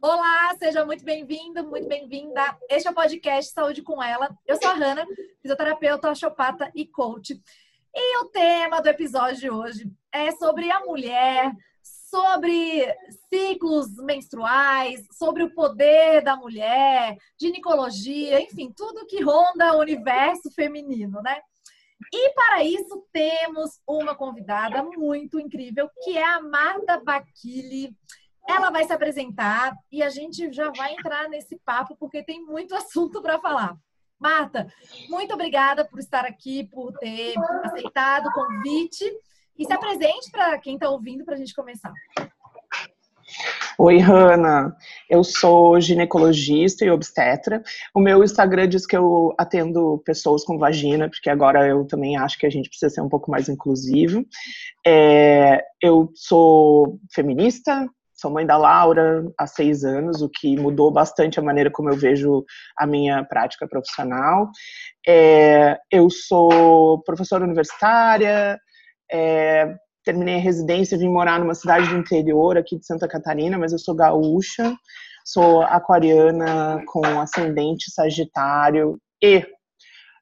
Olá, seja muito bem-vindo, muito bem-vinda. Este é o podcast Saúde com Ela. Eu sou a Hanna, fisioterapeuta, osteopata e coach. E o tema do episódio de hoje é sobre a mulher, sobre ciclos menstruais, sobre o poder da mulher, ginecologia, enfim, tudo que ronda o universo feminino, né? E para isso temos uma convidada muito incrível, que é a Marta Baquili. Ela vai se apresentar e a gente já vai entrar nesse papo porque tem muito assunto para falar. Marta, muito obrigada por estar aqui, por ter aceitado o convite e se apresente para quem está ouvindo para a gente começar. Oi, Hanna. Eu sou ginecologista e obstetra. O meu Instagram diz que eu atendo pessoas com vagina, porque agora eu também acho que a gente precisa ser um pouco mais inclusivo. É, eu sou feminista, sou mãe da Laura há seis anos, o que mudou bastante a maneira como eu vejo a minha prática profissional. É, eu sou professora universitária, é, terminei a residência, vim morar numa cidade do interior aqui de Santa Catarina, mas eu sou gaúcha, sou aquariana com ascendente sagitário e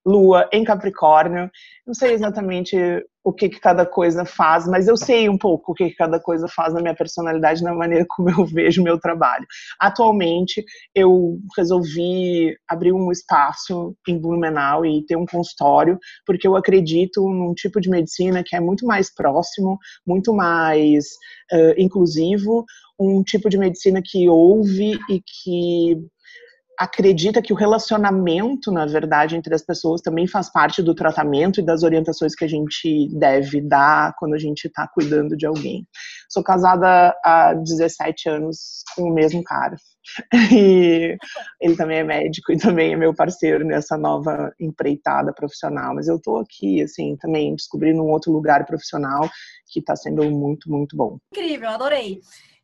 lua em Capricórnio. Não sei exatamente o que, que, cada coisa faz, mas eu sei um pouco o que, que, cada coisa faz na minha personalidade, na maneira como eu vejo meu trabalho. Atualmente, eu resolvi abrir um espaço em Blumenau e ter um consultório, porque eu acredito num tipo de medicina que é muito mais próximo, muito mais uh, inclusivo, um tipo de medicina que ouve e que acredita que o relacionamento, na verdade, entre as pessoas também faz parte do tratamento e das orientações que a gente deve dar quando a gente está cuidando de alguém. Sou casada há 17 anos com o mesmo cara. E ele também é médico e também é meu parceiro nessa nova empreitada profissional. Mas eu estou aqui, assim, também descobrindo um outro lugar profissional que está sendo muito, muito bom. Incrível, adorei.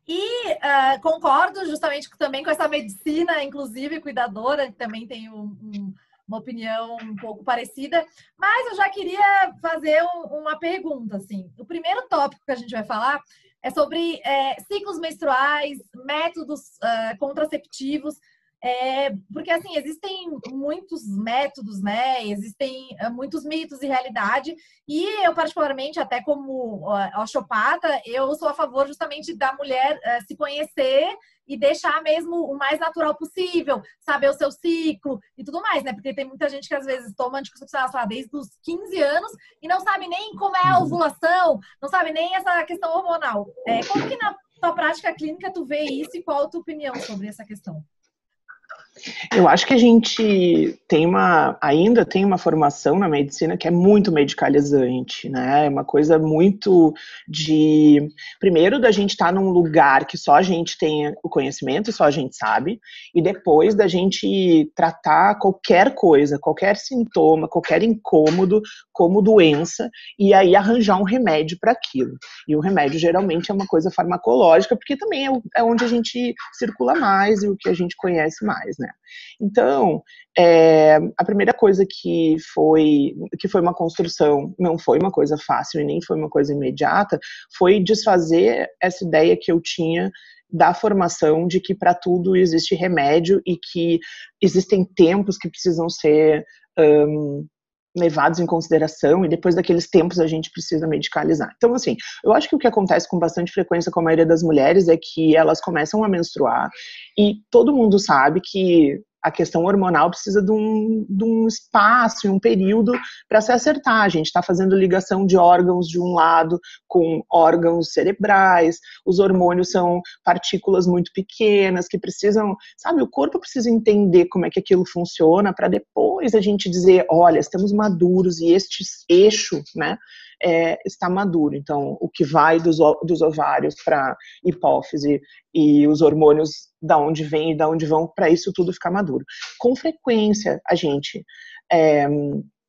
E uh, concordo justamente também com essa medicina, inclusive cuidadora, que também tem um, um, uma opinião um pouco parecida. Mas eu já queria fazer um, uma pergunta, assim. O primeiro tópico que a gente vai falar é sobre é, ciclos menstruais, métodos uh, contraceptivos. É, porque, assim, existem muitos métodos, né? Existem uh, muitos mitos e realidade. E eu, particularmente, até como osteopata, eu sou a favor justamente da mulher uh, se conhecer e deixar mesmo o mais natural possível, saber o seu ciclo e tudo mais, né? Porque tem muita gente que às vezes toma anticoncepcional, lá, desde os 15 anos e não sabe nem como é a uhum. ovulação, não sabe nem essa questão hormonal. É, como que na tua prática clínica tu vê isso e qual a tua opinião sobre essa questão? Eu acho que a gente tem uma, ainda tem uma formação na medicina que é muito medicalizante, né? É uma coisa muito de, primeiro, da gente estar tá num lugar que só a gente tem o conhecimento, só a gente sabe, e depois da gente tratar qualquer coisa, qualquer sintoma, qualquer incômodo como doença, e aí arranjar um remédio para aquilo. E o remédio geralmente é uma coisa farmacológica, porque também é, é onde a gente circula mais e o que a gente conhece mais, né? Então, é, a primeira coisa que foi que foi uma construção, não foi uma coisa fácil e nem foi uma coisa imediata, foi desfazer essa ideia que eu tinha da formação de que para tudo existe remédio e que existem tempos que precisam ser um, levados em consideração e depois daqueles tempos a gente precisa medicalizar. Então, assim, eu acho que o que acontece com bastante frequência com a maioria das mulheres é que elas começam a menstruar e todo mundo sabe que a questão hormonal precisa de um, de um espaço e um período para se acertar. A gente está fazendo ligação de órgãos de um lado com órgãos cerebrais, os hormônios são partículas muito pequenas que precisam, sabe, o corpo precisa entender como é que aquilo funciona para depois a gente dizer, olha, estamos maduros e este eixo, né, é, está maduro. Então, o que vai dos, dos ovários para hipófise e os hormônios da onde vem e da onde vão para isso tudo ficar maduro. Com frequência, a gente é,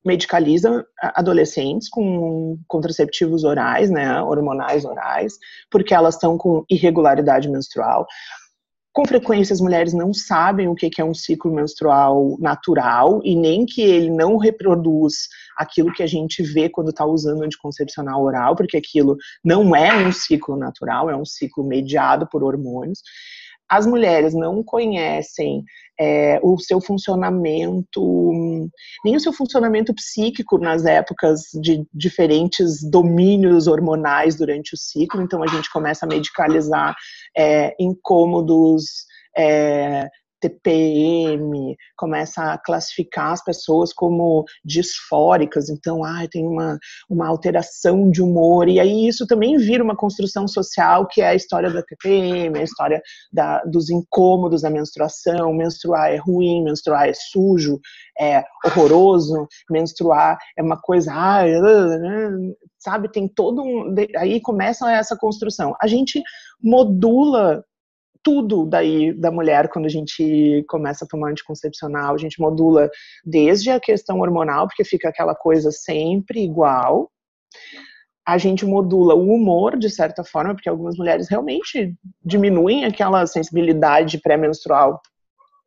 medicaliza adolescentes com contraceptivos orais, né, hormonais orais, porque elas estão com irregularidade menstrual. Com frequência, as mulheres não sabem o que é um ciclo menstrual natural e nem que ele não reproduz aquilo que a gente vê quando está usando anticoncepcional oral, porque aquilo não é um ciclo natural, é um ciclo mediado por hormônios. As mulheres não conhecem é, o seu funcionamento, nem o seu funcionamento psíquico nas épocas de diferentes domínios hormonais durante o ciclo, então a gente começa a medicalizar é, incômodos, é, TPM, começa a classificar as pessoas como disfóricas, então, ah, tem uma, uma alteração de humor, e aí isso também vira uma construção social, que é a história da TPM, a história da, dos incômodos da menstruação, menstruar é ruim, menstruar é sujo, é horroroso, menstruar é uma coisa, ah, sabe, tem todo um, aí começa essa construção. A gente modula tudo daí da mulher quando a gente começa a tomar anticoncepcional. A gente modula desde a questão hormonal, porque fica aquela coisa sempre igual. A gente modula o humor, de certa forma, porque algumas mulheres realmente diminuem aquela sensibilidade pré-menstrual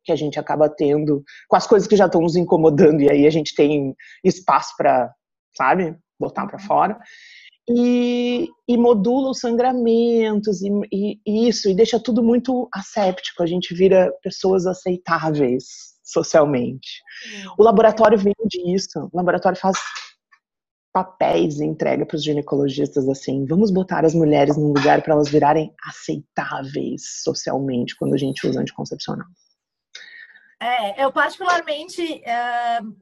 que a gente acaba tendo com as coisas que já estão nos incomodando, e aí a gente tem espaço para, sabe, botar para fora e, e, modula os sangramentos e, e, e, isso, e deixa tudo muito asséptico, a gente vira pessoas aceitáveis socialmente. O laboratório vende isso, o laboratório faz papéis e entrega para os ginecologistas assim, vamos botar as mulheres num lugar para elas virarem aceitáveis socialmente quando a gente usa anticoncepcional. É, eu particularmente uh,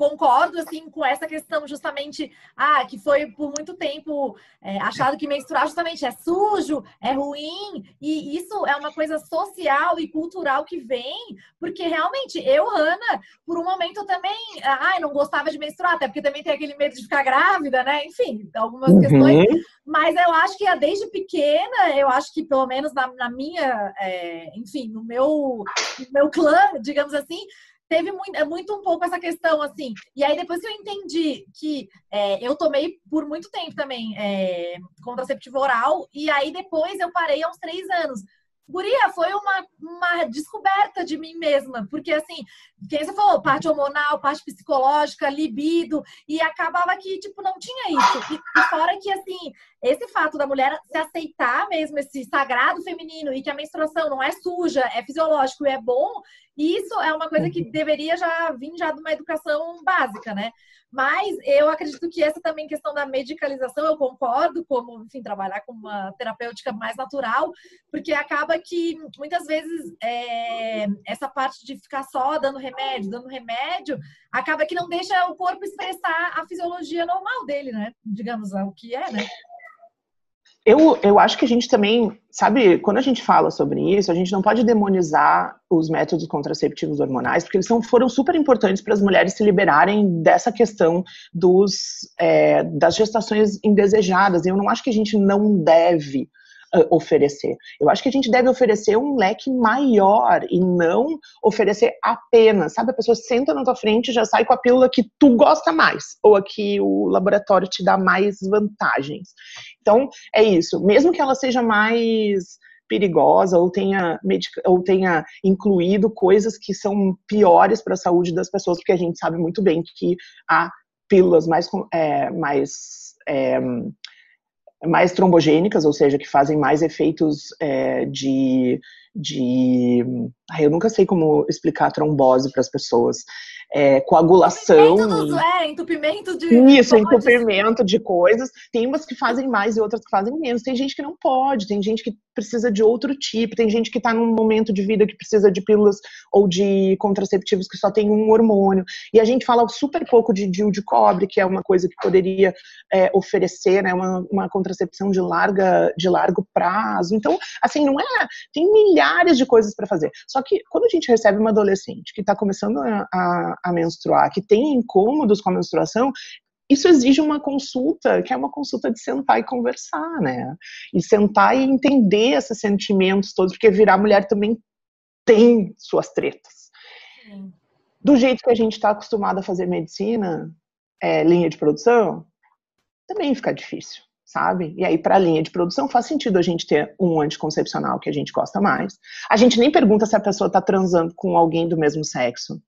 concordo assim com essa questão justamente ah que foi por muito tempo é, achado que menstruar justamente é sujo é ruim e isso é uma coisa social e cultural que vem porque realmente eu Ana por um momento também ah não gostava de menstruar até porque também tem aquele medo de ficar grávida né enfim algumas uhum. questões mas eu acho que desde pequena eu acho que pelo menos na, na minha é, enfim no meu no meu clã digamos assim teve muito, é muito um pouco essa questão, assim. E aí, depois que eu entendi que é, eu tomei por muito tempo também é, contraceptivo oral, e aí depois eu parei há uns três anos. Guria, foi uma, uma descoberta de mim mesma, porque assim, quem você falou, parte hormonal, parte psicológica, libido, e acabava que, tipo, não tinha isso. E, e fora que, assim, esse fato da mulher se aceitar mesmo esse sagrado feminino e que a menstruação não é suja, é fisiológico e é bom, isso é uma coisa que deveria já vir já de uma educação básica, né? Mas eu acredito que essa também questão da medicalização, eu concordo, como, enfim, trabalhar com uma terapêutica mais natural, porque acaba que muitas vezes é, essa parte de ficar só dando remédio, dando remédio, acaba que não deixa o corpo expressar a fisiologia normal dele, né? Digamos, o que é, né? Eu, eu acho que a gente também, sabe, quando a gente fala sobre isso, a gente não pode demonizar os métodos contraceptivos hormonais, porque eles são, foram super importantes para as mulheres se liberarem dessa questão dos, é, das gestações indesejadas. Eu não acho que a gente não deve oferecer. Eu acho que a gente deve oferecer um leque maior e não oferecer apenas, sabe? A pessoa senta na tua frente e já sai com a pílula que tu gosta mais, ou a que o laboratório te dá mais vantagens. Então, é isso. Mesmo que ela seja mais perigosa ou tenha, ou tenha incluído coisas que são piores para a saúde das pessoas, porque a gente sabe muito bem que há pílulas mais, é, mais é, mais trombogênicas, ou seja, que fazem mais efeitos é, de, de. Ai, eu nunca sei como explicar trombose para as pessoas é, coagulação. Dos, é, entupimento de. Isso, entupimento de coisas. Tem umas que fazem mais e outras que fazem menos. Tem gente que não pode, tem gente que precisa de outro tipo, tem gente que está num momento de vida que precisa de pílulas ou de contraceptivos que só tem um hormônio. E a gente fala super pouco de DIU de cobre, que é uma coisa que poderia é, oferecer né, uma, uma contracepção de, larga, de largo prazo. Então, assim, não é. Tem milhares de coisas para fazer. Só que quando a gente recebe uma adolescente que está começando a, a a menstruar, que tem incômodos com a menstruação, isso exige uma consulta, que é uma consulta de sentar e conversar, né? E sentar e entender esses sentimentos todos, porque virar mulher também tem suas tretas. Sim. Do jeito que a gente está acostumado a fazer medicina, é, linha de produção, também fica difícil, sabe? E aí, para a linha de produção, faz sentido a gente ter um anticoncepcional que a gente gosta mais. A gente nem pergunta se a pessoa está transando com alguém do mesmo sexo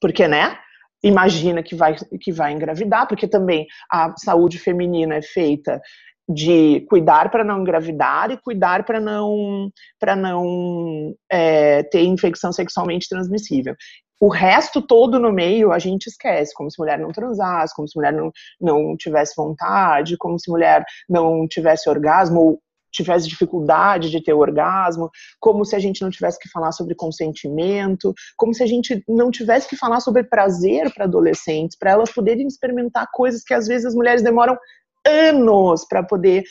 porque, né? Imagina que vai, que vai engravidar, porque também a saúde feminina é feita de cuidar para não engravidar e cuidar para não para não é, ter infecção sexualmente transmissível. O resto todo no meio a gente esquece, como se mulher não transasse, como se mulher não, não tivesse vontade, como se mulher não tivesse orgasmo, ou tivesse dificuldade de ter orgasmo, como se a gente não tivesse que falar sobre consentimento, como se a gente não tivesse que falar sobre prazer para adolescentes, para elas poderem experimentar coisas que às vezes as mulheres demoram anos para poder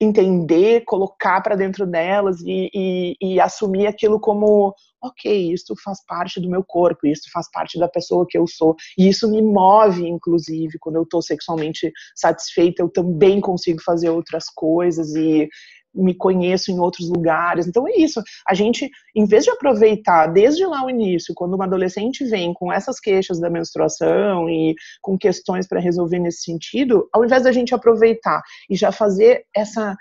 entender, colocar para dentro delas e, e, e, assumir aquilo como, ok, isso faz parte do meu corpo, isso faz parte da pessoa que eu sou, e isso me move, inclusive, quando eu estou sexualmente satisfeita, eu também consigo fazer outras coisas e me conheço em outros lugares. Então é isso. A gente, em vez de aproveitar desde lá o início, quando uma adolescente vem com essas queixas da menstruação e com questões para resolver nesse sentido, ao invés da gente aproveitar e já fazer essa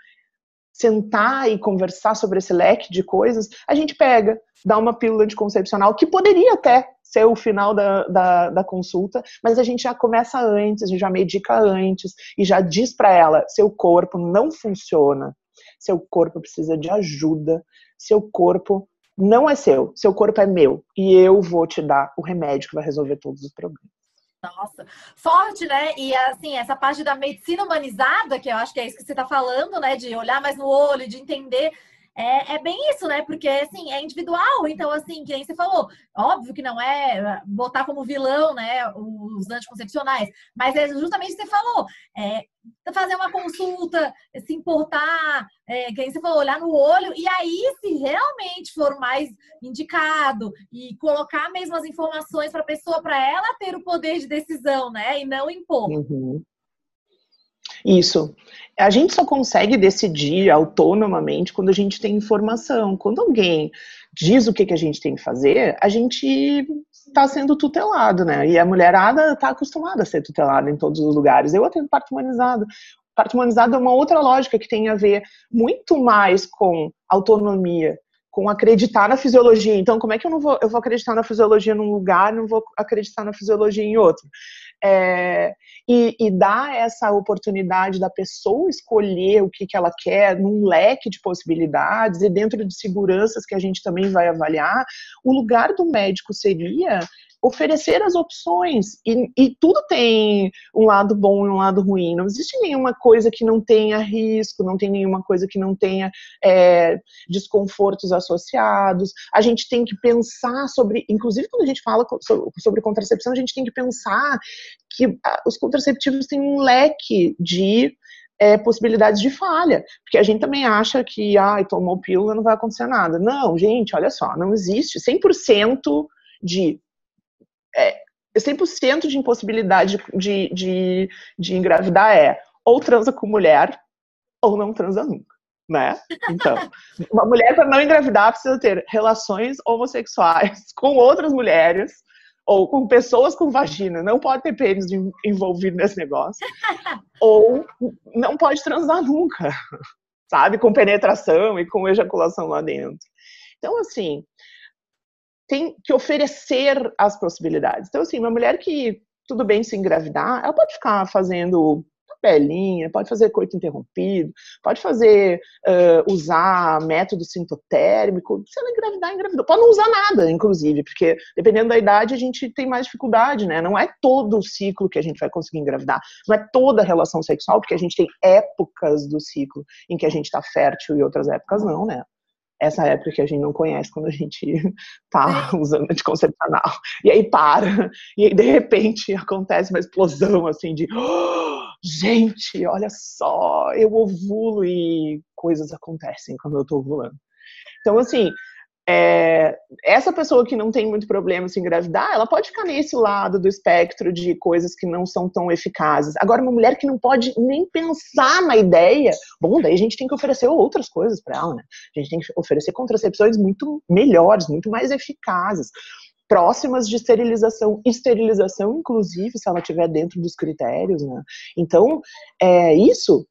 sentar e conversar sobre esse leque de coisas, a gente pega, dá uma pílula anticoncepcional que poderia até ser o final da, da, da, consulta, mas a gente já começa antes, a gente já medica antes e já diz para ela: seu corpo não funciona seu corpo precisa de ajuda, seu corpo não é seu, seu corpo é meu e eu vou te dar o remédio que vai resolver todos os problemas. Nossa, forte, né? E assim, essa parte da medicina humanizada, que eu acho que é isso que você está falando, né? De olhar mais no olho, de entender é, é bem isso, né? Porque, assim, é individual. Então, assim, quem você falou, óbvio que não é botar como vilão, né, os anticoncepcionais, mas é justamente o que você falou. É, fazer uma consulta, se importar, é, quem você falou, olhar no olho, e aí, se realmente for mais indicado e colocar mesmo as informações para a pessoa, para ela ter o poder de decisão, né? E não impor. Uhum. Isso. A gente só consegue decidir autonomamente quando a gente tem informação. Quando alguém diz o que, que a gente tem que fazer, a gente está sendo tutelado, né? E a mulherada está acostumada a ser tutelada em todos os lugares. Eu atendo parto humanizado. Parto humanizado é uma outra lógica que tem a ver muito mais com autonomia, com acreditar na fisiologia. Então, como é que eu não vou, eu vou acreditar na fisiologia num lugar, não vou acreditar na fisiologia em outro? É, e, e dar essa oportunidade da pessoa escolher o que, que ela quer num leque de possibilidades e dentro de seguranças que a gente também vai avaliar, o lugar do médico seria oferecer as opções. E, e, tudo tem um lado bom e um lado ruim. Não existe nenhuma coisa que não tenha risco, não tem nenhuma coisa que não tenha é, desconfortos associados. A gente tem que pensar sobre, inclusive quando a gente fala sobre contracepção, a gente tem que pensar que os contraceptivos têm um leque de é, possibilidades de falha, porque a gente também acha que, ah, tomou pílula, não vai acontecer nada. Não, gente, olha só, não existe 100% de é, 100% de impossibilidade de, de, de engravidar é ou transa com mulher ou não transa nunca, né? Então, uma mulher para não engravidar precisa ter relações homossexuais com outras mulheres ou com pessoas com vagina, não pode ter pênis envolvido nesse negócio, ou não pode transar nunca, sabe? Com penetração e com ejaculação lá dentro. Então, assim, tem que oferecer as possibilidades. Então, assim, uma mulher que tudo bem se engravidar, ela pode ficar fazendo pelinha, pode fazer coito interrompido, pode fazer, uh, usar método sintotérmico, se ela engravidar, engravidou. Pode não usar nada, inclusive, porque dependendo da idade a gente tem mais dificuldade, né? Não é todo o ciclo que a gente vai conseguir engravidar, não é toda a relação sexual, porque a gente tem épocas do ciclo em que a gente está fértil e outras épocas não, né? Essa época que a gente não conhece quando a gente tá é. usando anticoncepcional. E aí para, e aí de repente acontece uma explosão assim de oh, gente, olha só, eu ovulo e coisas acontecem quando eu tô ovulando. Então, assim, é, essa pessoa que não tem muito problema se engravidar, ela pode ficar nesse lado do espectro de coisas que não são tão eficazes. Agora, uma mulher que não pode nem pensar na ideia, bom, daí a gente tem que oferecer outras coisas para ela, né? A gente tem que oferecer contracepções muito melhores, muito mais eficazes, próximas de esterilização, esterilização, inclusive, se ela estiver dentro dos critérios, né? Então, é isso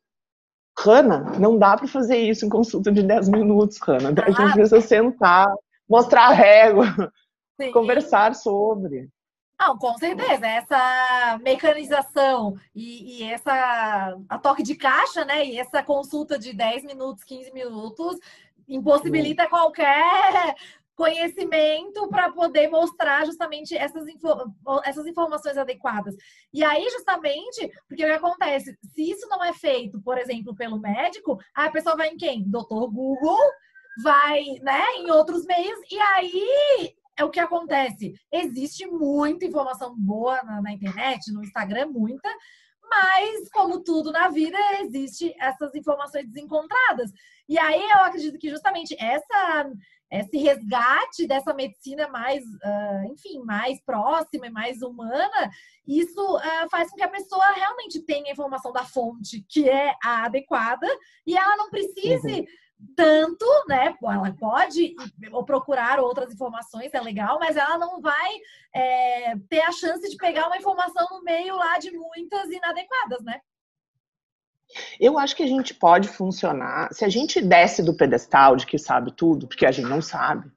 Hanna, não dá para fazer isso em consulta de 10 minutos, Hanna. A gente precisa sentar, mostrar a régua, Sim. conversar sobre. Não, com certeza. Essa mecanização e, e, essa a toque de caixa, né? E essa consulta de 10 minutos, 15 minutos impossibilita qualquer conhecimento para poder mostrar justamente essas, info essas informações adequadas. E aí, justamente, porque o que acontece? Se isso não é feito, por exemplo, pelo médico, a pessoa vai em quem? Doutor Google, vai né, em outros meios, e aí é o que acontece. Existe muita informação boa na, na internet, no Instagram, muita, mas, como tudo na vida, existe essas informações desencontradas. E aí eu acredito que justamente essa esse resgate dessa medicina mais, uh, enfim, mais próxima e mais humana, isso uh, faz com que a pessoa realmente tenha a informação da fonte que é a adequada e ela não precise uhum tanto, né? Ela pode ou procurar outras informações, é legal, mas ela não vai é, ter a chance de pegar uma informação no meio lá de muitas inadequadas, né? Eu acho que a gente pode funcionar. Se a gente desce do pedestal de que sabe tudo, porque a gente não sabe,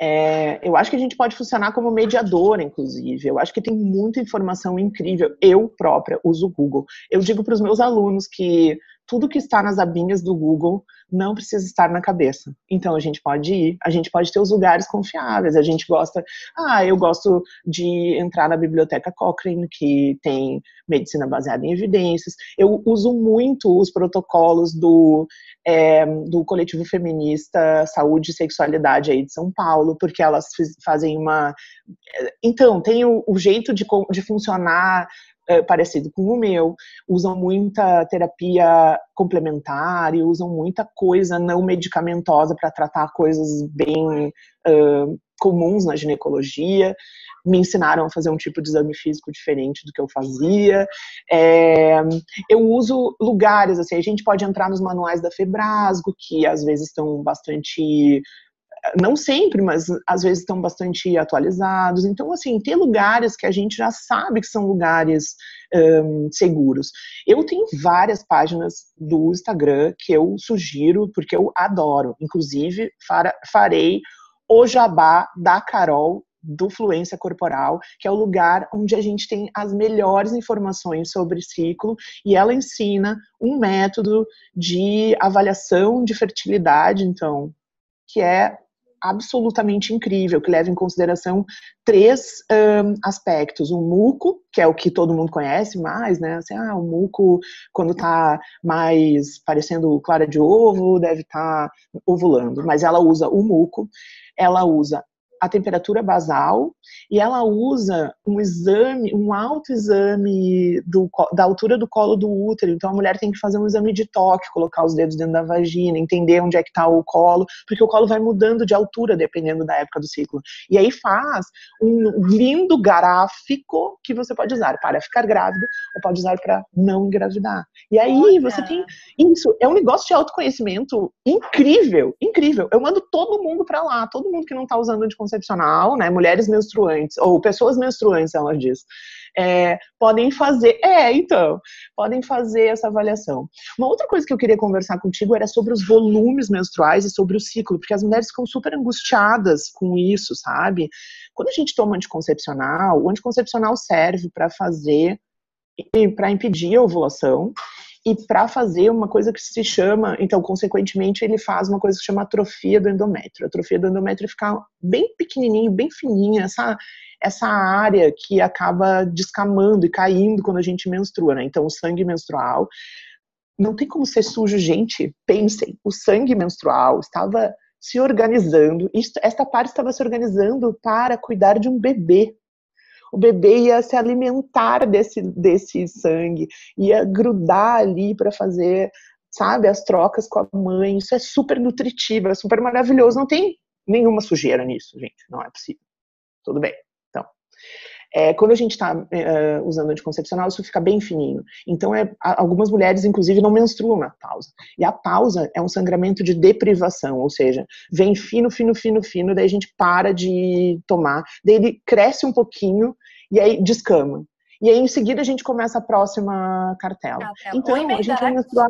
é, eu acho que a gente pode funcionar como mediadora, inclusive. Eu acho que tem muita informação incrível. Eu própria uso o Google. Eu digo para os meus alunos que tudo que está nas abinhas do Google não precisa estar na cabeça. Então a gente pode ir, a gente pode ter os lugares confiáveis. A gente gosta, ah, eu gosto de entrar na biblioteca Cochrane, que tem medicina baseada em evidências. Eu uso muito os protocolos do, é, do coletivo feminista Saúde e Sexualidade aí de São Paulo, porque elas fazem uma. Então, tem o, o jeito de, de funcionar é, parecido com o meu, usam muita terapia complementar e usam muita coisa não medicamentosa para tratar coisas bem uh, comuns na ginecologia. Me ensinaram a fazer um tipo de exame físico diferente do que eu fazia. É, eu uso lugares, assim, a gente pode entrar nos manuais da Febrasgo, que às vezes estão bastante não sempre, mas às vezes estão bastante atualizados. Então, assim, ter lugares que a gente já sabe que são lugares um, seguros. Eu tenho várias páginas do Instagram que eu sugiro, porque eu adoro. Inclusive, farei o jabá da Carol do Fluência Corporal, que é o lugar onde a gente tem as melhores informações sobre ciclo e ela ensina um método de avaliação de fertilidade, então, que é absolutamente incrível, que leva em consideração três um, aspectos. O muco, que é o que todo mundo conhece mais, né? Assim, ah, o muco, quando tá mais parecendo clara de ovo, deve estar tá ovulando. Mas ela usa o muco, ela usa a temperatura basal e ela usa um exame, um autoexame do, da altura do colo do útero. Então a mulher tem que fazer um exame de toque, colocar os dedos dentro da vagina, entender onde é que está o colo, porque o colo vai mudando de altura dependendo da época do ciclo. E aí faz um lindo gráfico que você pode usar para ficar grávida ou pode usar para não engravidar. E aí Olha. você tem isso, é um negócio de autoconhecimento incrível, incrível. Eu mando todo mundo para lá, todo mundo que não está usando anticoncepcional anticoncepcional, né, mulheres menstruantes, ou pessoas menstruantes, ela diz, é, podem fazer, é, então, podem fazer essa avaliação. Uma outra coisa que eu queria conversar contigo era sobre os volumes menstruais e sobre o ciclo, porque as mulheres ficam super angustiadas com isso, sabe? Quando a gente toma anticoncepcional, o anticoncepcional serve para fazer, para impedir a ovulação, e para fazer uma coisa que se chama, então, consequentemente, ele faz uma coisa que se chama atrofia do endométrio. A atrofia do endométrio fica bem pequenininho, bem fininha, essa, essa área que acaba descamando e caindo quando a gente menstrua, né? Então, o sangue menstrual não tem como ser sujo, gente. Pensem, o sangue menstrual estava se organizando, esta parte estava se organizando para cuidar de um bebê o bebê ia se alimentar desse, desse sangue, ia grudar ali para fazer, sabe, as trocas com a mãe. Isso é super nutritivo, é super maravilhoso. Não tem nenhuma sujeira nisso, gente. Não é possível. Tudo bem. Então, é, quando a gente está é, usando anticoncepcional, isso fica bem fininho. Então, é, algumas mulheres, inclusive, não menstruam na pausa. E a pausa é um sangramento de deprivação, ou seja, vem fino, fino, fino, fino, daí a gente para de tomar, daí ele cresce um pouquinho e aí descama. E aí, em seguida, a gente começa a próxima cartela. cartela. Então, emenda, a gente vai né? menstruar.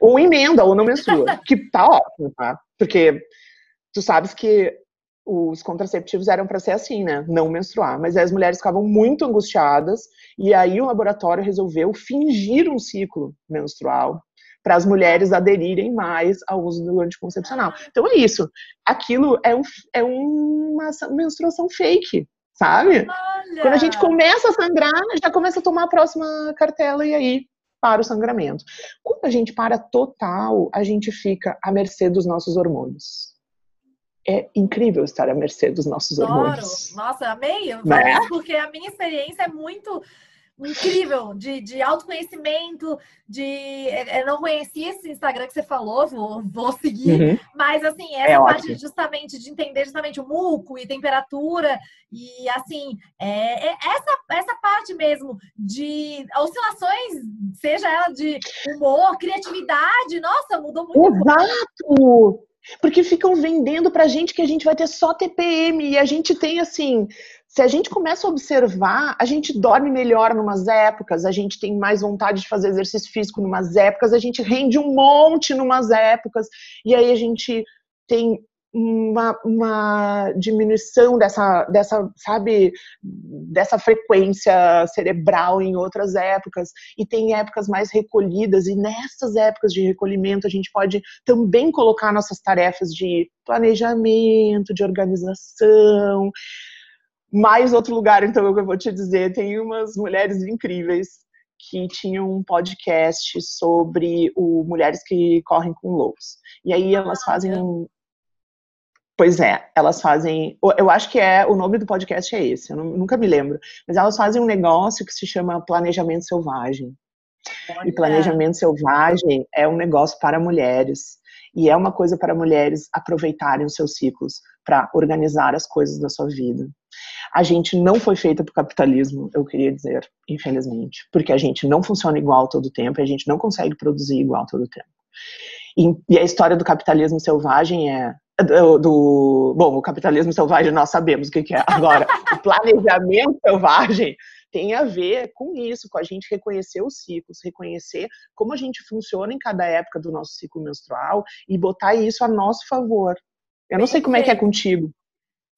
Ou emenda, ou não menstrua. que tá ótimo, tá? Porque tu sabes que os contraceptivos eram para ser assim, né? Não menstruar. Mas as mulheres ficavam muito angustiadas e aí o laboratório resolveu fingir um ciclo menstrual para as mulheres aderirem mais ao uso do anticoncepcional. Então é isso. Aquilo é, um, é uma menstruação fake, sabe? Olha. Quando a gente começa a sangrar, já começa a tomar a próxima cartela e aí para o sangramento. Quando a gente para total, a gente fica à mercê dos nossos hormônios é incrível estar à mercê dos nossos Adoro. hormônios. Nossa, amei. Eu né? porque a minha experiência é muito incrível de, de autoconhecimento, de eu não conhecia esse Instagram que você falou, vou, vou seguir, uhum. mas assim, essa é parte ótimo. justamente de entender justamente o muco e temperatura, e assim, é, é, essa, essa parte mesmo de oscilações, seja ela de humor, criatividade, nossa, mudou muito. Exato! Porque ficam vendendo pra gente que a gente vai ter só TPM e a gente tem assim, se a gente começa a observar, a gente dorme melhor numas épocas, a gente tem mais vontade de fazer exercício físico numas épocas, a gente rende um monte numas épocas, e aí a gente tem uma, uma diminuição dessa, dessa, sabe, dessa frequência cerebral em outras épocas, e tem épocas mais recolhidas, e nessas épocas de recolhimento a gente pode também colocar nossas tarefas de planejamento, de organização. Mais outro lugar, então, que eu vou te dizer, tem umas mulheres incríveis que tinham um podcast sobre o mulheres que correm com lobos. E aí elas fazem um, Pois é, elas fazem. Eu acho que é o nome do podcast é esse, eu nunca me lembro. Mas elas fazem um negócio que se chama planejamento selvagem. Olha. E planejamento selvagem é um negócio para mulheres. E é uma coisa para mulheres aproveitarem os seus ciclos para organizar as coisas da sua vida. A gente não foi feita para o capitalismo, eu queria dizer, infelizmente, porque a gente não funciona igual todo o tempo, a gente não consegue produzir igual todo o tempo. E, e a história do capitalismo selvagem é do, do, bom, o capitalismo selvagem nós sabemos o que, que é. Agora, o planejamento selvagem tem a ver com isso, com a gente reconhecer os ciclos, reconhecer como a gente funciona em cada época do nosso ciclo menstrual e botar isso a nosso favor. Eu não sei como é que é contigo.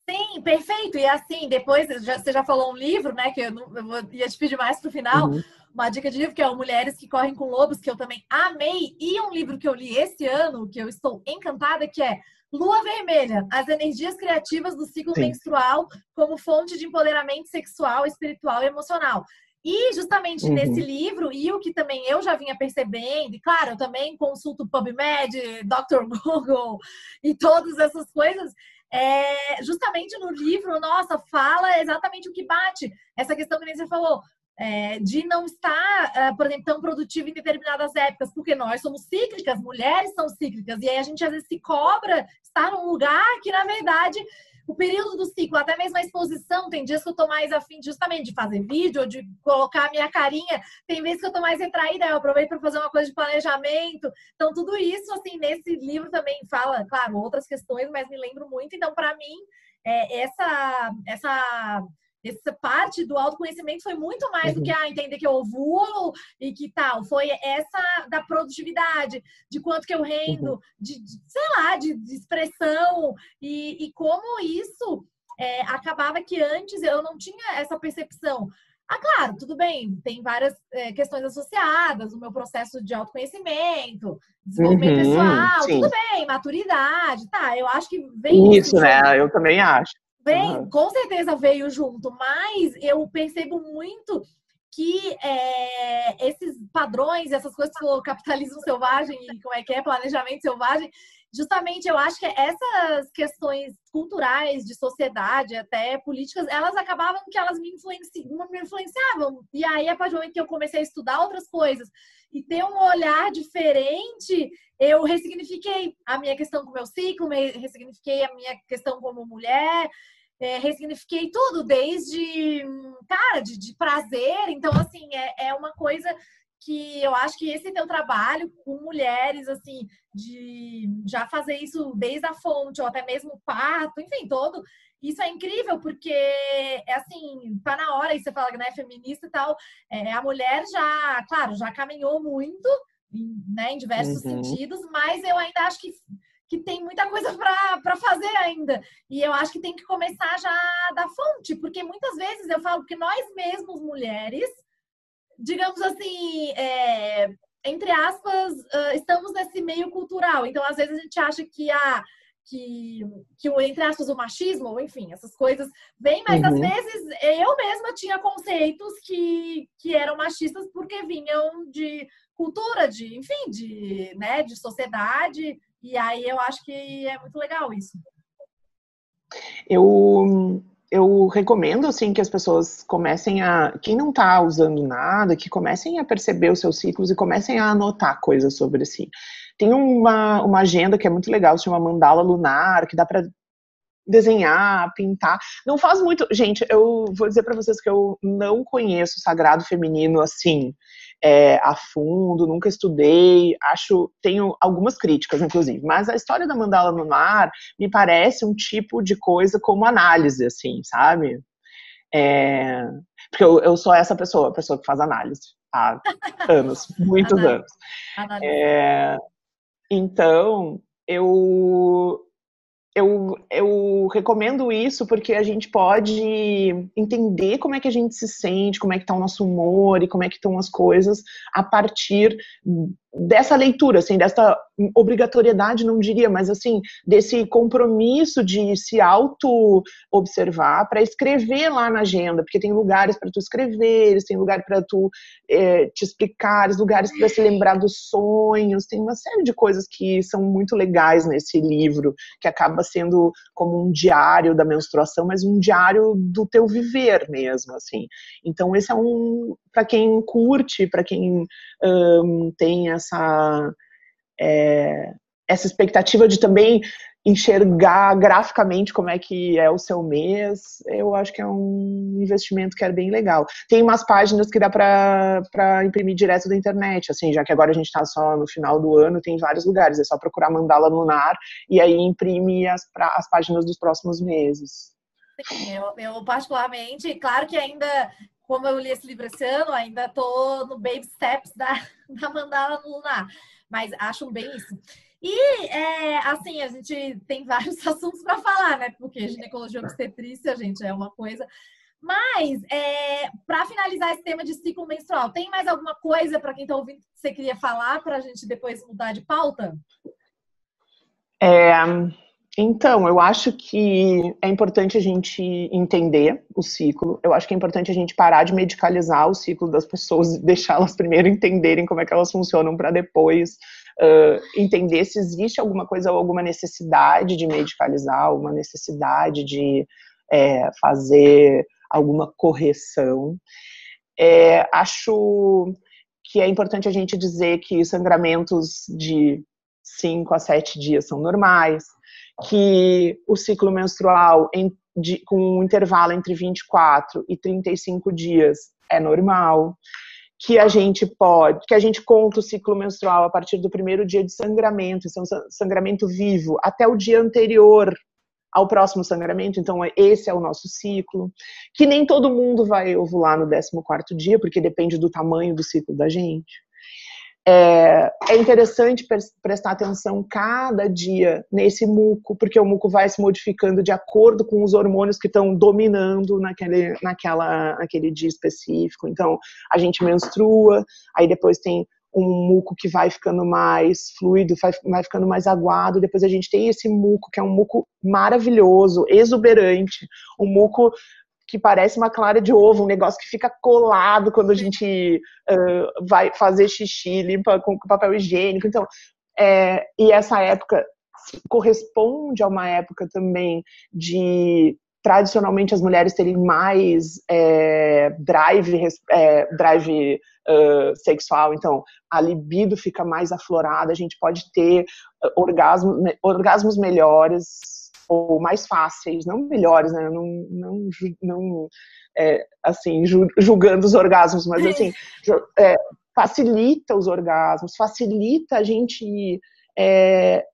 Sim, perfeito. E assim, depois já, você já falou um livro, né? Que eu, não, eu ia te pedir mais para o final. Uhum. Uma dica de livro que é o Mulheres que Correm com Lobos, que eu também amei. E um livro que eu li esse ano, que eu estou encantada, que é Lua Vermelha, as energias criativas do ciclo Sim. menstrual como fonte de empoderamento sexual, espiritual e emocional. E justamente uhum. nesse livro, e o que também eu já vinha percebendo, e claro, eu também consulto PubMed, Dr. Google e todas essas coisas, é, justamente no livro, nossa, fala exatamente o que bate. Essa questão que você falou, é, de não estar, é, por exemplo, tão produtivo em determinadas épocas, porque nós somos cíclicas, mulheres são cíclicas, e aí a gente às vezes se cobra estar num lugar que, na verdade, o período do ciclo, até mesmo a exposição, tem dias que eu tô mais afim justamente de fazer vídeo ou de colocar a minha carinha, tem vezes que eu tô mais retraída, eu aproveito para fazer uma coisa de planejamento. Então, tudo isso, assim, nesse livro também fala, claro, outras questões, mas me lembro muito. Então, para mim, é, essa, essa essa parte do autoconhecimento foi muito mais uhum. do que ah, entender que eu ovulo e que tal. Foi essa da produtividade, de quanto que eu rendo, uhum. de, de, sei lá, de, de expressão e, e, como isso é, acabava que antes eu não tinha essa percepção. Ah, claro, tudo bem, tem várias é, questões associadas, o meu processo de autoconhecimento, desenvolvimento uhum, pessoal, sim. tudo bem, maturidade, tá, eu acho que vem isso, né? Eu também acho. Bem, uhum. com certeza veio junto, mas eu percebo muito que é, esses padrões, essas coisas o capitalismo selvagem e como é que é planejamento selvagem, justamente eu acho que essas questões culturais de sociedade, até políticas, elas acabavam que elas me, influenci... me influenciavam. E aí, a partir do momento que eu comecei a estudar outras coisas e ter um olhar diferente, eu ressignifiquei a minha questão com o meu ciclo, ressignifiquei a minha questão como mulher, é, ressignifiquei tudo, desde, cara, de, de prazer. Então, assim, é, é uma coisa que eu acho que esse teu trabalho com mulheres, assim, de já fazer isso desde a fonte, ou até mesmo o parto, enfim, todo, isso é incrível, porque, é assim, tá na hora, e você fala que né, é feminista e tal, é, a mulher já, claro, já caminhou muito, né, em diversos uhum. sentidos, mas eu ainda acho que que tem muita coisa para fazer ainda. E eu acho que tem que começar já da fonte, porque muitas vezes eu falo que nós mesmos, mulheres, digamos assim, é, entre aspas, uh, estamos nesse meio cultural. Então, às vezes, a gente acha que a. Que, que o, entre aspas, o machismo, enfim, essas coisas vêm, mas uhum. às vezes eu mesma tinha conceitos que, que eram machistas porque vinham de cultura, de, enfim, de, né, de sociedade, e aí eu acho que é muito legal isso. Eu, eu recomendo assim que as pessoas comecem a, quem não está usando nada, que comecem a perceber os seus ciclos e comecem a anotar coisas sobre si. Tem uma, uma agenda que é muito legal, se chama Mandala Lunar, que dá para desenhar, pintar. Não faz muito. Gente, eu vou dizer para vocês que eu não conheço o sagrado feminino assim é, a fundo, nunca estudei, acho, tenho algumas críticas, inclusive, mas a história da mandala no mar me parece um tipo de coisa como análise, assim, sabe? É, porque eu, eu sou essa pessoa, a pessoa que faz análise há anos, muitos anos. É, então, eu eu, eu recomendo isso porque a gente pode entender como é que a gente se sente, como é que está o nosso humor e como é que estão as coisas a partir dessa leitura, assim, dessa obrigatoriedade, não diria, mas assim, desse compromisso de se auto-observar para escrever lá na agenda, porque tem lugares para tu escrever, tem lugar para tu é, te explicar, lugares para se lembrar dos sonhos, tem uma série de coisas que são muito legais nesse livro, que acaba sendo como um diário da menstruação, mas um diário do teu viver mesmo, assim. Então esse é um para quem curte, para quem um, tem essa, é, essa expectativa de também enxergar graficamente como é que é o seu mês, eu acho que é um investimento que é bem legal. Tem umas páginas que dá para imprimir direto da internet, assim, já que agora a gente está só no final do ano, tem vários lugares, é só procurar mandala lunar e aí imprime as, pra, as páginas dos próximos meses. Eu, eu particularmente, claro que ainda como eu li esse livro esse ano, ainda estou no baby steps da, da mandala lunar, mas acho bem isso. E, é, assim, a gente tem vários assuntos para falar, né? Porque ginecologia obstetrícia, gente, é uma coisa. Mas, é, para finalizar esse tema de ciclo menstrual, tem mais alguma coisa para quem está ouvindo que você queria falar para a gente depois mudar de pauta? É, então, eu acho que é importante a gente entender o ciclo. Eu acho que é importante a gente parar de medicalizar o ciclo das pessoas e deixá-las primeiro entenderem como é que elas funcionam para depois uh, entender se existe alguma coisa ou alguma necessidade de medicalizar, alguma necessidade de é, fazer alguma correção. É, acho que é importante a gente dizer que sangramentos de 5 a 7 dias são normais, que o ciclo menstrual em, de, com um intervalo entre 24 e 35 dias é normal, que a gente pode, que a gente conta o ciclo menstrual a partir do primeiro dia de sangramento, isso é um sangramento vivo, até o dia anterior ao próximo sangramento, então esse é o nosso ciclo, que nem todo mundo vai ovular no 14º dia, porque depende do tamanho do ciclo da gente. É, é interessante prestar atenção cada dia nesse muco, porque o muco vai se modificando de acordo com os hormônios que estão dominando naquele, naquela, naquele dia específico. Então, a gente menstrua, aí depois tem um muco que vai ficando mais fluido, vai, vai ficando mais aguado. Depois a gente tem esse muco, que é um muco maravilhoso, exuberante, um muco que parece uma clara de ovo, um negócio que fica colado quando a gente uh, vai fazer xixi, limpa com papel higiênico. Então, é, e essa época corresponde a uma época também de tradicionalmente as mulheres terem mais é, drive, é, drive uh, sexual, então a libido fica mais aflorada, a gente pode ter orgasmo, orgasmos melhores, ou mais fáceis, não melhores, né? Não, não, não é, assim, julgando os orgasmos, mas assim, é, facilita os orgasmos, facilita a gente é,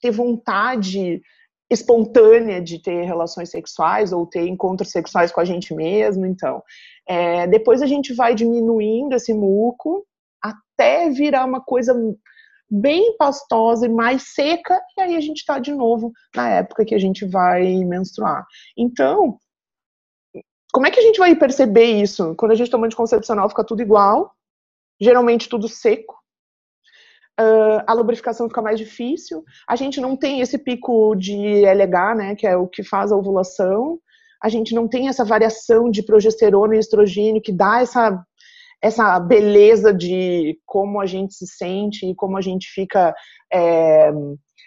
ter vontade espontânea de ter relações sexuais ou ter encontros sexuais com a gente mesmo, então. É, depois a gente vai diminuindo esse muco até virar uma coisa bem pastosa e mais seca, e aí a gente está de novo na época que a gente vai menstruar. Então, como é que a gente vai perceber isso? Quando a gente toma anticoncepcional, fica tudo igual, geralmente tudo seco. Uh, a lubrificação fica mais difícil. A gente não tem esse pico de LH, né, que é o que faz a ovulação. A gente não tem essa variação de progesterona e estrogênio que dá essa essa beleza de como a gente se sente e como a gente fica é,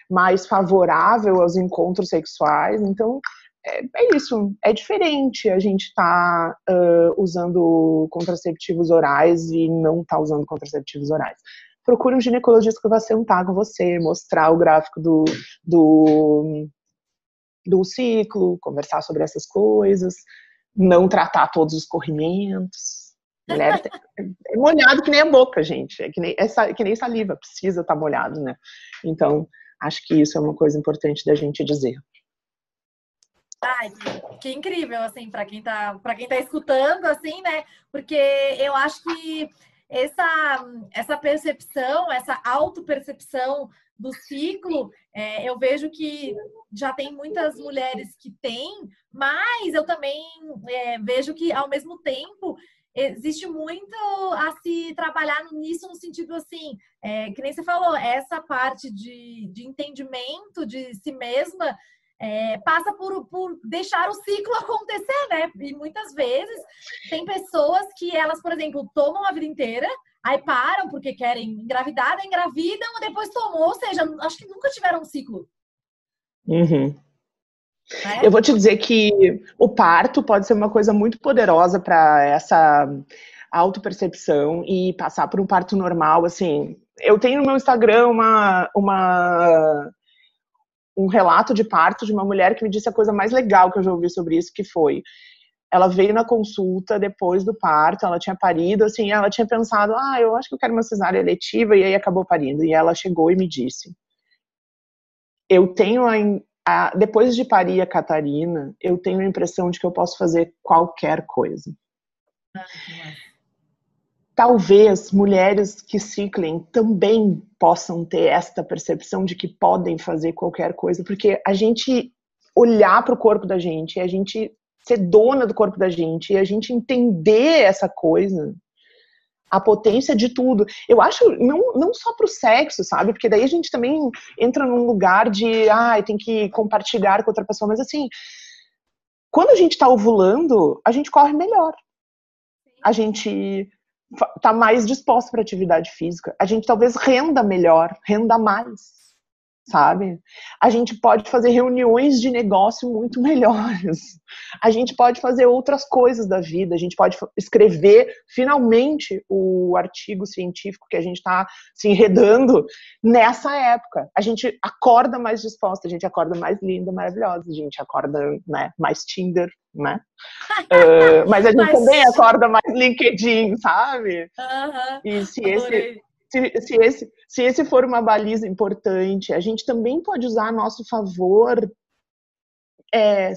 mais favorável aos encontros sexuais. Então, é, é isso, é diferente a gente estar tá, uh, usando contraceptivos orais e não estar tá usando contraceptivos orais. Procure um ginecologista que vai sentar com você, mostrar o gráfico do, do, do ciclo, conversar sobre essas coisas, não tratar todos os corrimentos É molhado que nem a boca, gente. É que nem, é, que nem saliva, precisa estar tá molhado, né? Então, acho que isso é uma coisa importante da gente dizer. Ai, que, incrível, assim, para quem tá, para quem tá escutando, assim, né? Porque eu acho que essa, essa percepção, essa autopercepção do ciclo, é, eu vejo que já tem muitas mulheres que têm, mas eu também é, vejo que, ao mesmo tempo, existe muito a se trabalhar nisso no sentido assim, é, que nem você falou, essa parte de, de entendimento de si mesma é, passa por, por deixar o ciclo acontecer, né? E muitas vezes tem pessoas que elas, por exemplo, tomam a vida inteira, aí param porque querem engravidar, engravidam, depois tomou, ou seja, acho que nunca tiveram um ciclo. Uhum. É? Eu vou te dizer que o parto pode ser uma coisa muito poderosa para essa autopercepção e passar por um parto normal, assim. Eu tenho no meu Instagram uma, uma um relato de parto de uma mulher que me disse a coisa mais legal que eu já ouvi sobre isso, que foi ela veio na consulta depois do parto, ela tinha parido, assim, ela tinha pensado, ah, eu acho que eu quero uma cesárea eletiva, e aí acabou parindo. E ela chegou e me disse, eu tenho a, a, depois de parir a Catarina, eu tenho a impressão de que eu posso fazer qualquer coisa. Talvez mulheres que ciclem também possam ter esta percepção de que podem fazer qualquer coisa, porque a gente olhar para o corpo da gente, a gente ser dona do corpo da gente, e a gente entender essa coisa, a potência de tudo. Eu acho, não, não só pro sexo, sabe? Porque daí a gente também entra num lugar de, ai, ah, tem que compartilhar com outra pessoa, mas assim, quando a gente tá ovulando, a gente corre melhor. A gente tá mais disposto para atividade física. A gente talvez renda melhor, renda mais sabe? A gente pode fazer reuniões de negócio muito melhores. A gente pode fazer outras coisas da vida. A gente pode escrever finalmente o artigo científico que a gente está se enredando nessa época. A gente acorda mais disposta, a gente acorda mais linda, maravilhosa, a gente acorda né, mais Tinder, né? uh, mas a gente mas... também acorda mais LinkedIn, sabe? Uhum, e se esse se, se, esse, se esse for uma baliza importante, a gente também pode usar a nosso favor é,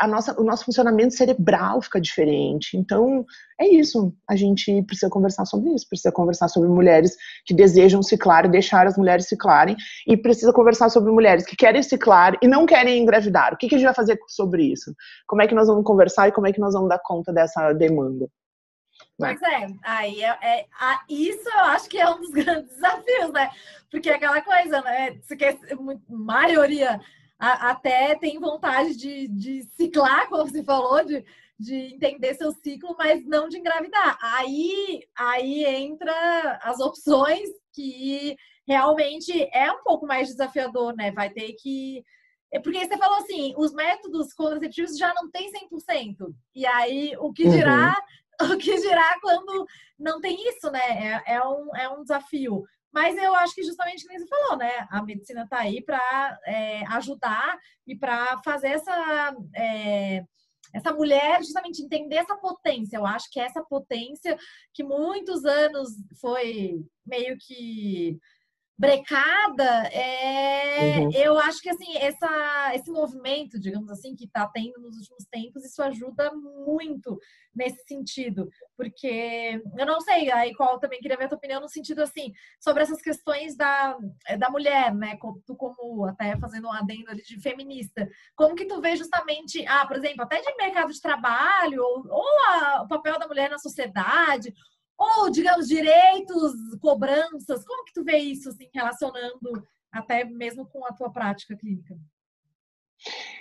a nossa, o nosso funcionamento cerebral fica diferente. Então, é isso. A gente precisa conversar sobre isso. Precisa conversar sobre mulheres que desejam ciclar e deixar as mulheres ciclarem. E precisa conversar sobre mulheres que querem ciclar e não querem engravidar. O que, que a gente vai fazer sobre isso? Como é que nós vamos conversar e como é que nós vamos dar conta dessa demanda? Né? Pois é, aí é, é isso eu acho que é um dos grandes desafios, né? Porque é aquela coisa, né? Você quer, maioria a, até tem vontade de, de ciclar, como você falou, de, de entender seu ciclo, mas não de engravidar. Aí, aí entra as opções que realmente é um pouco mais desafiador, né? Vai ter que. É porque você falou assim, os métodos contraceptivos já não tem 100%. E aí, o que dirá uhum. o que dirá quando não tem isso, né? É, é, um, é um desafio. Mas eu acho que justamente como você falou, né? A medicina está aí para é, ajudar e para fazer essa, é, essa mulher justamente entender essa potência. Eu acho que essa potência que muitos anos foi meio que brecada, é, uhum. eu acho que assim, essa, esse movimento, digamos assim, que está tendo nos últimos tempos, isso ajuda muito nesse sentido, porque eu não sei, aí qual também queria ver a tua opinião no sentido assim, sobre essas questões da, da mulher, né? Tu como até fazendo um adendo ali de feminista, como que tu vê justamente, ah, por exemplo, até de mercado de trabalho, ou, ou a, o papel da mulher na sociedade, ou, digamos, direitos, cobranças? Como que tu vê isso, assim, relacionando até mesmo com a tua prática clínica?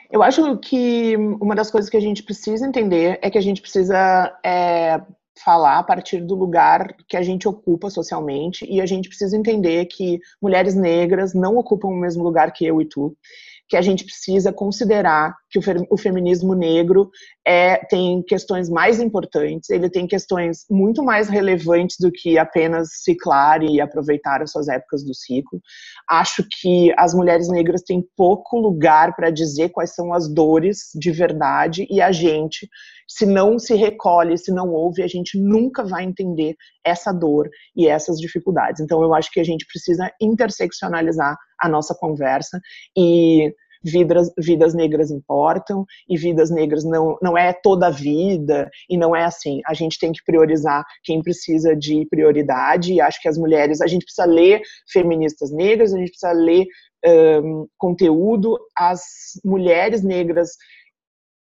Eu acho que uma das coisas que a gente precisa entender é que a gente precisa é, falar a partir do lugar que a gente ocupa socialmente e a gente precisa entender que mulheres negras não ocupam o mesmo lugar que eu e tu que a gente precisa considerar que o, feminismo negro é, tem questões mais importantes, ele tem questões muito mais relevantes do que apenas ciclar e aproveitar as suas épocas do ciclo. Acho que as mulheres negras têm pouco lugar para dizer quais são as dores de verdade e a gente, se não se recolhe, se não ouve, a gente nunca vai entender essa dor e essas dificuldades. Então, eu acho que a gente precisa interseccionalizar a nossa conversa e vidas, vidas negras importam e vidas negras não, não é toda a vida e não é assim. A gente tem que priorizar quem precisa de prioridade e acho que as mulheres, a gente precisa ler feministas negras, a gente precisa ler um, conteúdo, as mulheres negras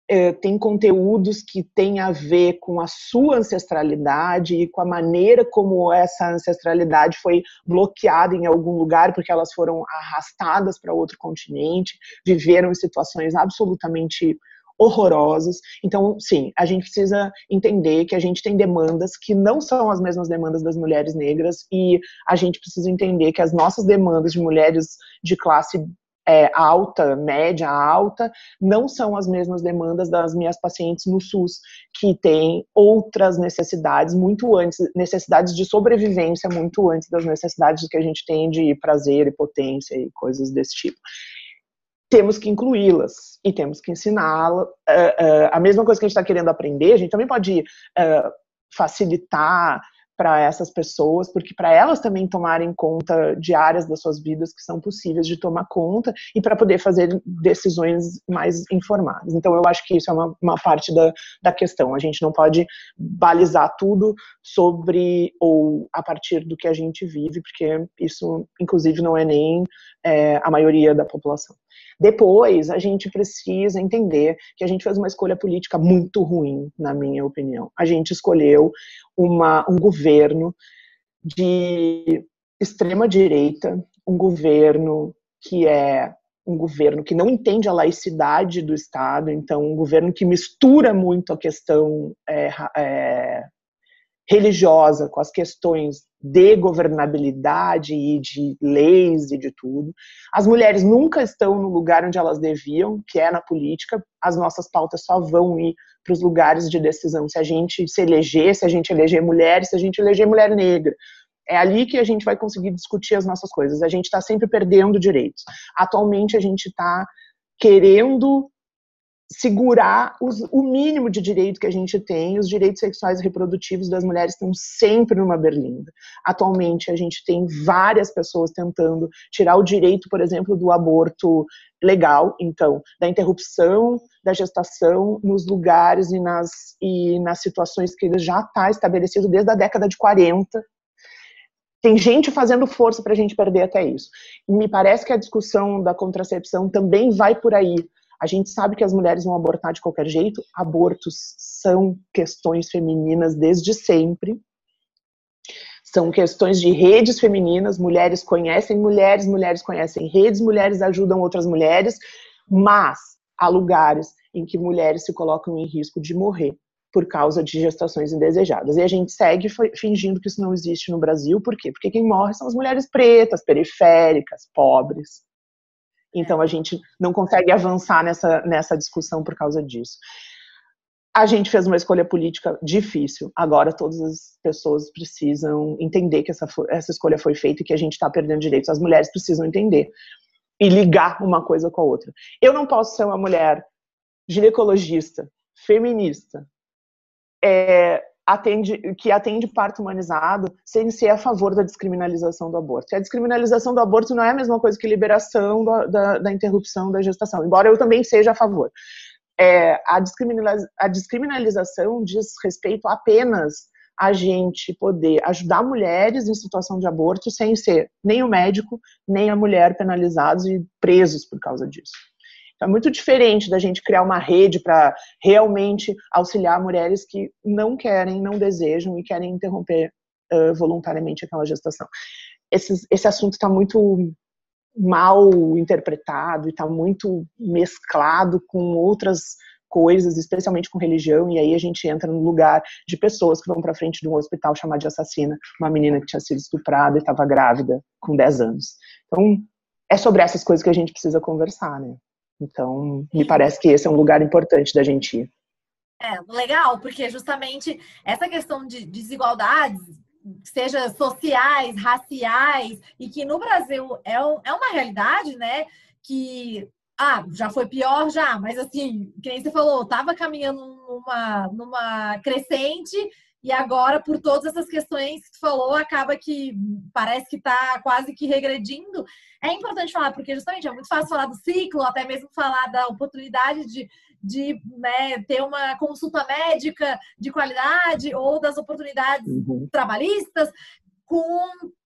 é, tem conteúdos que têm a ver com a sua ancestralidade e com a maneira como essa ancestralidade foi bloqueada em algum lugar, porque elas foram arrastadas para outro continente, viveram em situações absolutamente horrorosas. Então, sim, a gente precisa entender que a gente tem demandas que não são as mesmas demandas das mulheres negras e a gente precisa entender que as nossas demandas de mulheres de classe é, alta, média, alta, não são as mesmas demandas das minhas pacientes no SUS, que têm outras necessidades muito antes, necessidades de sobrevivência muito antes das necessidades que a gente tem de prazer e potência e coisas desse tipo. Temos que incluí-las e temos que ensiná-las. Uh, uh, a mesma coisa que a gente está querendo aprender, a gente também pode uh, facilitar para essas pessoas, porque para elas também tomarem conta de áreas das suas vidas que são possíveis de tomar conta e para poder fazer decisões mais informadas. Então, eu acho que isso é uma, uma parte da, da questão. A gente não pode balizar tudo sobre ou a partir do que a gente vive, porque isso, inclusive, não é nem é, a maioria da população. Depois, a gente precisa entender que a gente fez uma escolha política muito ruim, na minha opinião. A gente escolheu uma, um governo de extrema direita, um governo que é um governo que não entende a laicidade do Estado, então um governo que mistura muito a questão é, é, religiosa com as questões de governabilidade e de leis e de tudo. As mulheres nunca estão no lugar onde elas deviam, que é na política. As nossas pautas só vão ir para os lugares de decisão se a gente se eleger, se a gente eleger mulheres, se a gente eleger mulher negra. É ali que a gente vai conseguir discutir as nossas coisas. A gente está sempre perdendo direitos. Atualmente a gente está querendo segurar os, o mínimo de direito que a gente tem, os direitos sexuais e reprodutivos das mulheres estão sempre numa berlinda. Atualmente, a gente tem várias pessoas tentando tirar o direito, por exemplo, do aborto legal, então, da interrupção da gestação nos lugares e nas, e nas situações que ele já está estabelecido desde a década de 40, tem gente fazendo força para a gente perder até isso. Me parece que a discussão da contracepção também vai por aí. A gente sabe que as mulheres vão abortar de qualquer jeito. Abortos são questões femininas desde sempre. São questões de redes femininas. Mulheres conhecem mulheres, mulheres conhecem redes, mulheres ajudam outras mulheres. Mas há lugares em que mulheres se colocam em risco de morrer por causa de gestações indesejadas. E a gente segue fingindo que isso não existe no Brasil, por quê? Porque quem morre são as mulheres pretas, periféricas, pobres. Então a gente não consegue avançar nessa, nessa discussão por causa disso. A gente fez uma escolha política difícil. Agora todas as pessoas precisam entender que essa, essa escolha foi feita e que a gente está perdendo direitos. As mulheres precisam entender e ligar uma coisa com a outra. Eu não posso ser uma mulher ginecologista, feminista, é, atende, que atende parto humanizado sem ser a favor da descriminalização do aborto. E a descriminalização do aborto não é a mesma coisa que liberação da, da, da interrupção da gestação, embora eu também seja a favor. É, a, descriminaliza, a descriminalização diz respeito apenas a gente poder ajudar mulheres em situação de aborto sem ser nem o médico, nem a mulher penalizados e presos por causa disso. É muito diferente da gente criar uma rede para realmente auxiliar mulheres que não querem, não desejam e querem interromper uh, voluntariamente aquela gestação. Esse, esse assunto está muito mal interpretado e está muito mesclado com outras coisas, especialmente com religião, e aí a gente entra no lugar de pessoas que vão para frente de um hospital chamar de assassina, uma menina que tinha sido estuprada e estava grávida com 10 anos. Então, é sobre essas coisas que a gente precisa conversar, né? Então, me parece que esse é um lugar importante da gente ir. É, legal, porque justamente essa questão de desigualdades, seja sociais, raciais, e que no Brasil é, é uma realidade, né? Que ah, já foi pior já, mas assim, que nem você falou, estava caminhando numa, numa crescente e agora, por todas essas questões que tu falou, acaba que parece que está quase que regredindo. É importante falar, porque justamente é muito fácil falar do ciclo, até mesmo falar da oportunidade de, de né, ter uma consulta médica de qualidade ou das oportunidades uhum. trabalhistas com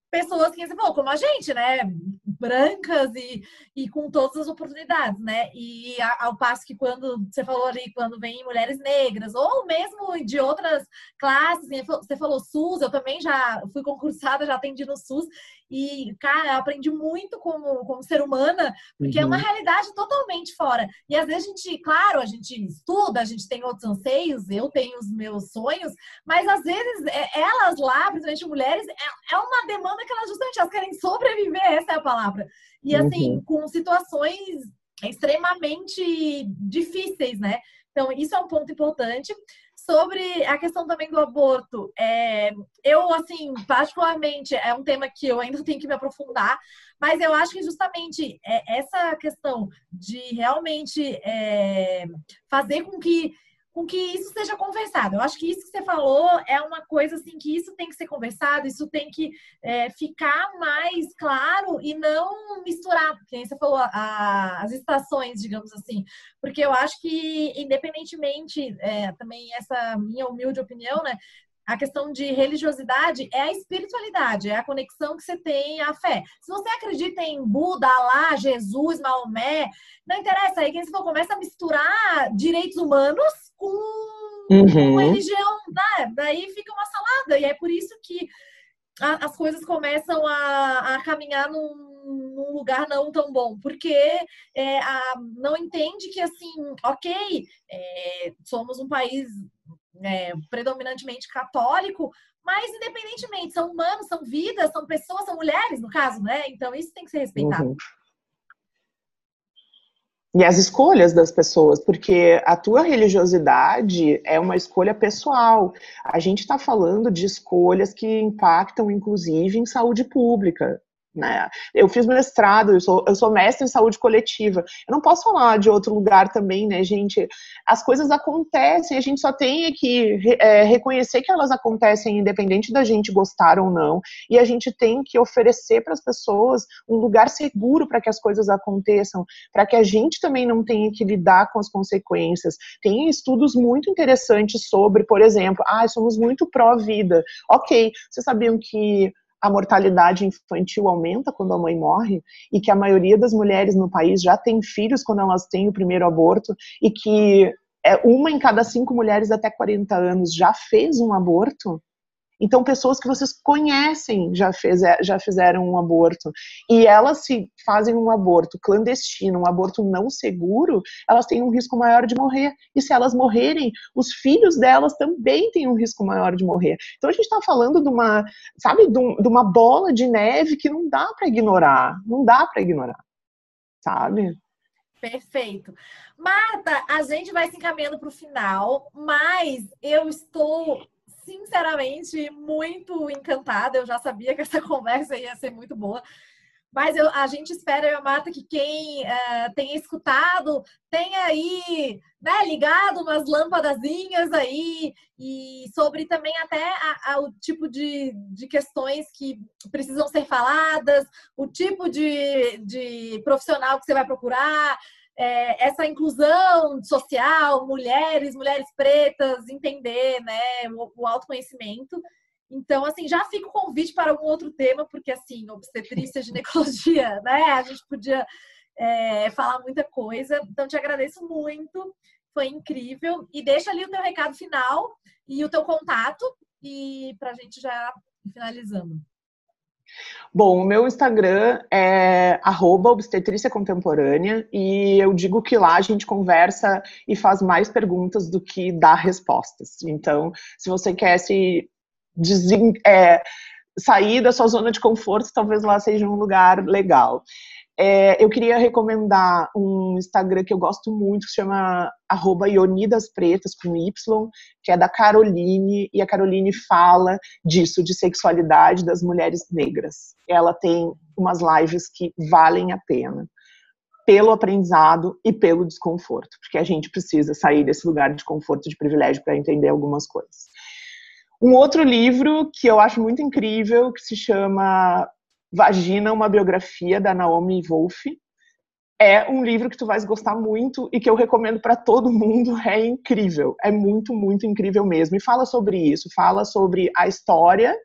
pessoas que falou, como a gente, né? Brancas e, e com todas as oportunidades, né? E ao passo que quando você falou ali, quando vem mulheres negras, ou mesmo de outras classes, você falou SUS, eu também já fui concursada, já atendi no SUS, e, cara, eu aprendi muito como, como ser humana, porque uhum. é uma uhum. realidade totalmente fora. E às vezes a gente, claro, a gente estuda, a gente tem outros anseios, eu tenho os meus sonhos, mas às vezes é, elas lá, principalmente mulheres, é, é uma demanda que elas justamente elas querem sobreviver, essa é a palavra. E assim, uhum. com situações extremamente difíceis, né? Então, isso é um ponto importante. Sobre a questão também do aborto, é, eu, assim, particularmente, é um tema que eu ainda tenho que me aprofundar, mas eu acho que justamente é, essa questão de realmente é, fazer com que com que isso seja conversado. Eu acho que isso que você falou é uma coisa assim que isso tem que ser conversado, isso tem que é, ficar mais claro e não misturar, porque você falou a, as estações, digamos assim, porque eu acho que independentemente é, também essa minha humilde opinião, né? A questão de religiosidade é a espiritualidade, é a conexão que você tem à fé. Se você acredita em Buda, Alá, Jesus, Maomé, não interessa. Aí quem se for começa a misturar direitos humanos com, uhum. com religião, né? daí fica uma salada. E é por isso que a, as coisas começam a, a caminhar num, num, lugar não tão bom, porque é, a, não entende que assim, ok, é, somos um país é, predominantemente católico, mas independentemente, são humanos, são vidas, são pessoas, são mulheres, no caso, né? Então isso tem que ser respeitado. Uhum. E as escolhas das pessoas, porque a tua religiosidade é uma escolha pessoal. A gente está falando de escolhas que impactam, inclusive, em saúde pública. Né? Eu fiz mestrado, eu sou, eu sou mestre em saúde coletiva. Eu não posso falar de outro lugar também, né, gente? As coisas acontecem, a gente só tem que é, reconhecer que elas acontecem, independente da gente gostar ou não, e a gente tem que oferecer para as pessoas um lugar seguro para que as coisas aconteçam, para que a gente também não tenha que lidar com as consequências. Tem estudos muito interessantes sobre, por exemplo, ah, somos muito pró-vida. Ok, vocês sabiam que a mortalidade infantil aumenta quando a mãe morre e que a maioria das mulheres no país já tem filhos quando elas têm o primeiro aborto e que é uma em cada cinco mulheres até 40 anos já fez um aborto, então, pessoas que vocês conhecem já, fez, já fizeram um aborto e elas se fazem um aborto clandestino, um aborto não seguro, elas têm um risco maior de morrer. E se elas morrerem, os filhos delas também têm um risco maior de morrer. Então, a gente está falando de uma, sabe, de uma bola de neve que não dá para ignorar, não dá para ignorar, sabe? Perfeito. Marta, a gente vai se encaminhando para o final, mas eu estou sinceramente, muito encantada. Eu já sabia que essa conversa ia ser muito boa. Mas eu, a gente espera, eu Marta, que quem uh, tenha escutado tenha aí né, ligado umas lâmpadazinhas aí e sobre também até a, a, o tipo de, de questões que precisam ser faladas, o tipo de, de profissional que você vai procurar, é, essa inclusão social, mulheres, mulheres pretas, entender né, o, o autoconhecimento. Então, assim, já fica o convite para algum outro tema, porque, assim, obstetrícia, ginecologia, né? A gente podia é, falar muita coisa. Então, te agradeço muito, foi incrível. E deixa ali o teu recado final e o teu contato, e para a gente já finalizando. Bom, o meu Instagram é obstetrícia contemporânea e eu digo que lá a gente conversa e faz mais perguntas do que dá respostas. Então, se você quer se é, sair da sua zona de conforto, talvez lá seja um lugar legal. É, eu queria recomendar um Instagram que eu gosto muito, que se chama arroba Ionidas Pretas, com Y, que é da Caroline, e a Caroline fala disso, de sexualidade das mulheres negras. Ela tem umas lives que valem a pena, pelo aprendizado e pelo desconforto, porque a gente precisa sair desse lugar de conforto, de privilégio, para entender algumas coisas. Um outro livro que eu acho muito incrível, que se chama Vagina, uma biografia da Naomi Wolf. É um livro que tu vais gostar muito e que eu recomendo para todo mundo. É incrível, é muito, muito incrível mesmo. E fala sobre isso, fala sobre a história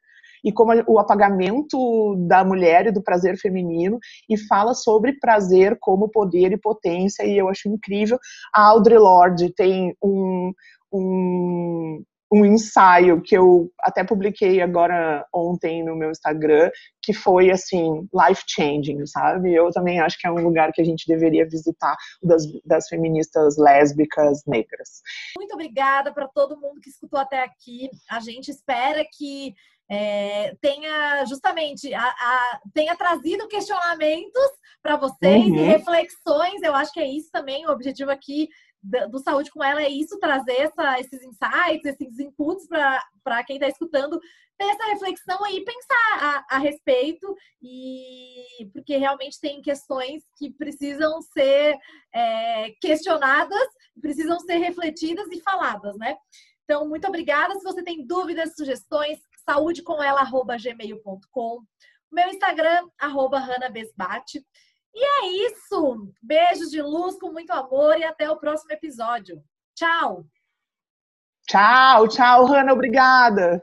e como o apagamento da mulher e do prazer feminino e fala sobre prazer como poder e potência e eu acho incrível. A Audre Lorde tem um, um um ensaio que eu até publiquei agora ontem no meu Instagram, que foi assim, life changing, sabe? Eu também acho que é um lugar que a gente deveria visitar das, das feministas lésbicas negras. Muito obrigada para todo mundo que escutou até aqui. A gente espera que é, tenha justamente a, a, tenha trazido questionamentos para vocês uhum. e reflexões. Eu acho que é isso também o objetivo aqui do Saúde com ela é isso, trazer essa, esses insights, esses inputs para quem está escutando ter essa reflexão e pensar a, a, respeito, e porque realmente tem questões que precisam ser é, questionadas, precisam ser refletidas e faladas, né? Então, muito obrigada. Se você tem dúvidas, sugestões, saúdecomela.gmail.com. Meu Instagram, arroba. E é isso. Beijos de luz com muito amor e até o próximo episódio. Tchau. Tchau, tchau, Hanna, obrigada.